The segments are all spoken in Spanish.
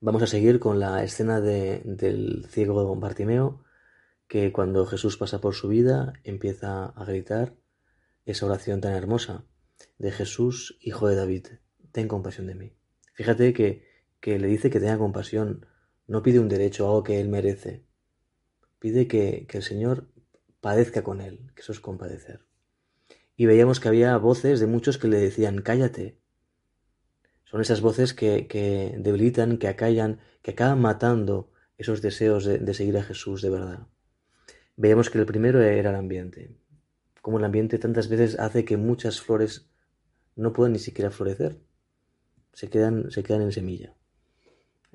Vamos a seguir con la escena del ciego Bartimeo, que cuando Jesús pasa por su vida empieza a gritar esa oración tan hermosa de Jesús, hijo de David, ten compasión de mí. Fíjate que, que le dice que tenga compasión, no pide un derecho, algo que él merece. Pide que, que el Señor padezca con él, que eso es compadecer. Y veíamos que había voces de muchos que le decían, cállate. Son esas voces que, que debilitan, que acallan, que acaban matando esos deseos de, de seguir a Jesús de verdad. Veíamos que el primero era el ambiente. Como el ambiente tantas veces hace que muchas flores no puedan ni siquiera florecer. Se quedan, se quedan en semilla.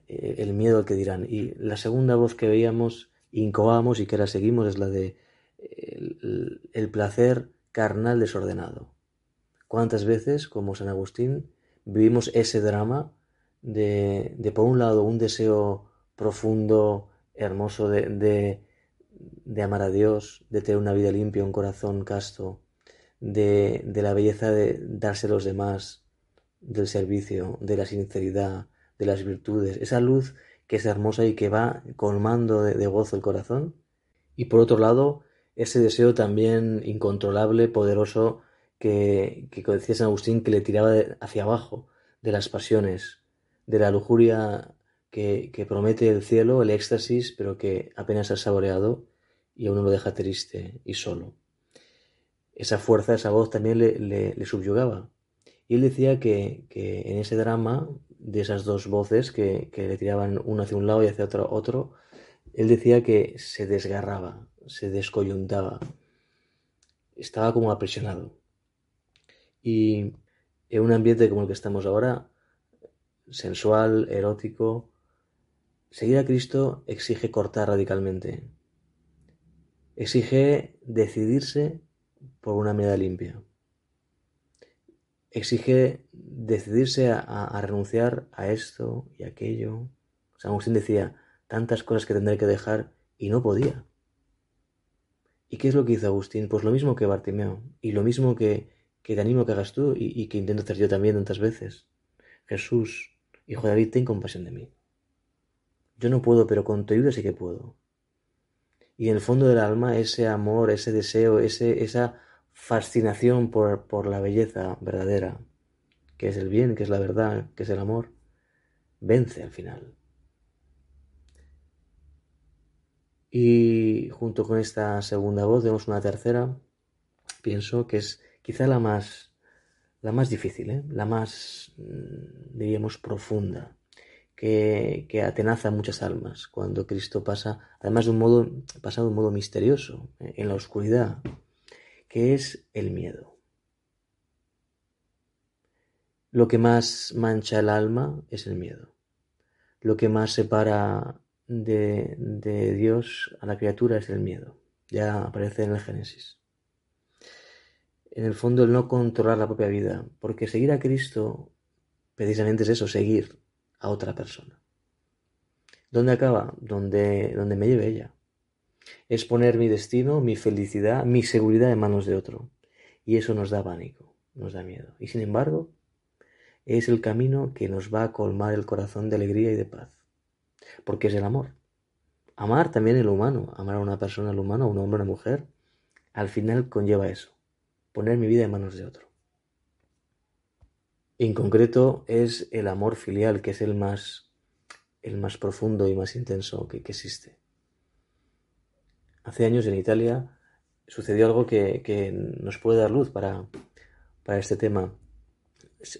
Eh, el miedo al que dirán. Y la segunda voz que veíamos, incoamos y que ahora seguimos es la de el, el placer carnal desordenado. ¿Cuántas veces, como San Agustín, vivimos ese drama de, de por un lado, un deseo profundo, hermoso de, de, amar a Dios, de tener una vida limpia, un corazón casto, de, de la belleza de darse a los demás, del servicio, de la sinceridad, de las virtudes, esa luz que es hermosa y que va colmando de, de gozo el corazón. Y por otro lado, ese deseo también incontrolable, poderoso, que, que decía San Agustín, que le tiraba hacia abajo, de las pasiones, de la lujuria que, promete el cielo, el éxtasis, pero que apenas ha saboreado y a uno lo deja triste y solo. Esa fuerza, esa voz también le, subyugaba. Y él decía que, que, en ese drama de esas dos voces que, que le tiraban uno hacia un lado y hacia otro, otro, él decía que se desgarraba, se descoyuntaba, estaba como aprisionado. Y en un ambiente como el que estamos ahora, sensual, erótico, seguir a Cristo exige cortar radicalmente. Exige decidirse por una mirada limpia. Exige decidirse a, renunciar a esto y aquello. San Agustín decía, tantas cosas que tendré que dejar y no podía. ¿Y qué es lo que hizo Agustín? Pues lo mismo que Bartimeo y lo mismo que, que te animo que hagas tú y, que intento hacer yo también tantas veces. Jesús, hijo de David, ten compasión de mí. Yo no puedo, pero con tu ayuda sí que puedo. Y en el fondo del alma, ese amor, ese deseo, ese, esa fascinación por, por la belleza verdadera, que es el bien, que es la verdad, que es el amor, vence al final. Y junto con esta segunda voz vemos una tercera, pienso que es quizá la más, la más difícil, ¿eh? la más, mm, diríamos, profunda, que, que, atenaza muchas almas cuando Cristo pasa, además de un modo, pasa de un modo misterioso, ¿eh? en la oscuridad, que es el miedo. Lo que más mancha el alma es el miedo. Lo que más separa de, de, Dios a la criatura es el miedo. Ya aparece en el Génesis. En el fondo el no controlar la propia vida, porque seguir a Cristo precisamente es eso, seguir a otra persona. ¿Dónde acaba? Donde, me lleve ella. Es poner mi destino, mi felicidad, mi seguridad en manos de otro. Y eso nos da pánico, nos da miedo. Y sin embargo, es el camino que nos va a colmar el corazón de alegría y de paz porque es el amor. Amar también el humano, amar a una persona, el humano, a un hombre, a una mujer, al final conlleva eso, poner mi vida en manos de otro. En concreto es el amor filial, que es el más, el más profundo y más intenso que, existe. Hace años en Italia sucedió algo que, que nos puede dar luz para, para este tema.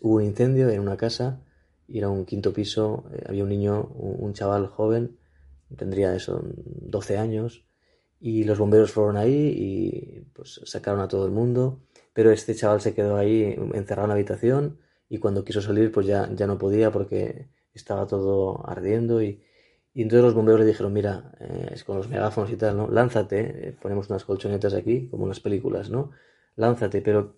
Hubo un incendio en una casa y era un quinto piso, eh, había un niño, un, un, chaval joven, tendría eso, 12 años, y los bomberos fueron ahí y pues sacaron a todo el mundo, pero este chaval se quedó ahí encerrado en la habitación y cuando quiso salir pues ya, ya no podía porque estaba todo ardiendo y, y entonces los bomberos le dijeron, mira, eh, es con los megáfonos y tal, ¿no? Lánzate, eh, ponemos unas colchonetas aquí, como en las películas, ¿no? Lánzate, pero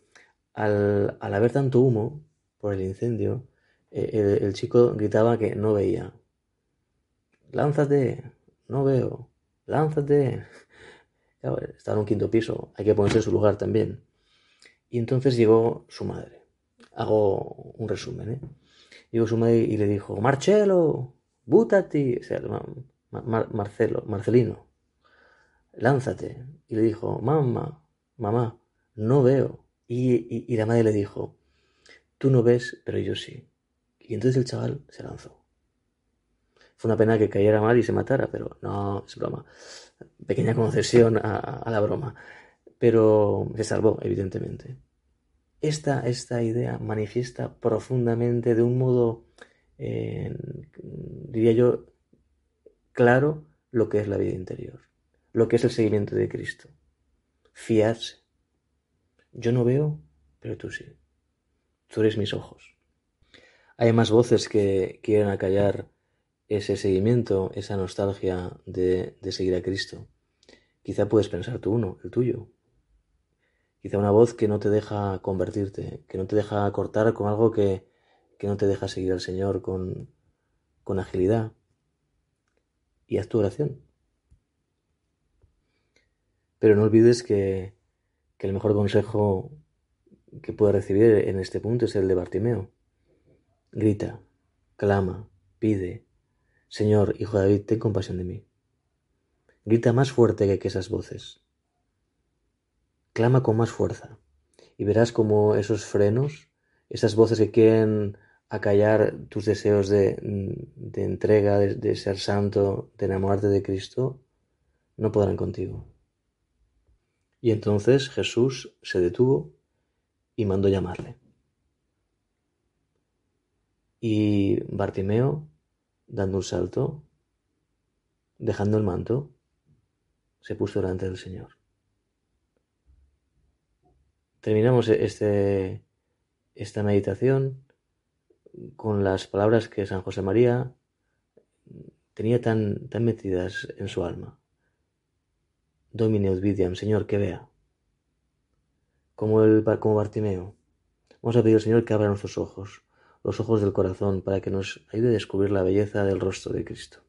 al, al haber tanto humo por el incendio, eh, el, el, chico gritaba que no veía. Lánzate, no veo, lánzate. Claro, estaba en un quinto piso, hay que ponerse en su lugar también. Y entonces llegó su madre. Hago un resumen, ¿eh? Llegó su madre y le dijo, Marcelo, bútati, o sea, Marcelo, Marcelino, lánzate. Y le dijo, mamá, mamá, no veo. Y, y, la madre le dijo, tú no ves, pero yo sí. Y entonces el chaval se lanzó. Fue una pena que cayera mal y se matara, pero no, es broma. Pequeña concesión a, la broma. Pero se salvó, evidentemente. Esta, esta idea manifiesta profundamente de un modo, eh, diría yo, claro lo que es la vida interior, lo que es el seguimiento de Cristo. Fiarse. Yo no veo, pero tú sí. Tú eres mis ojos. Hay más voces que quieren acallar ese seguimiento, esa nostalgia de, seguir a Cristo. Quizá puedes pensar tú uno, el tuyo. Quizá una voz que no te deja convertirte, que no te deja cortar con algo que, que no te deja seguir al Señor con, con agilidad. Y haz tu oración. Pero no olvides que, que el mejor consejo que puedes recibir en este punto es el de Bartimeo. Grita, clama, pide, Señor, hijo de David, ten compasión de mí. Grita más fuerte que esas voces. Clama con más fuerza y verás como esos frenos, esas voces que quieren acallar tus deseos de, entrega, de, de ser santo, de enamorarte de Cristo, no podrán contigo. Y entonces Jesús se detuvo y mandó llamarle. Y Bartimeo dando un salto, dejando el manto, se puso delante del Señor. Terminamos este, esta meditación con las palabras que San José María tenía tan, tan metidas en su alma. Domine Udvidiam, Señor, que vea. Como, el, como Bartimeo. Vamos a pedir al Señor que abra nuestros ojos los ojos del corazón para que nos ayude a descubrir la belleza del rostro de Cristo.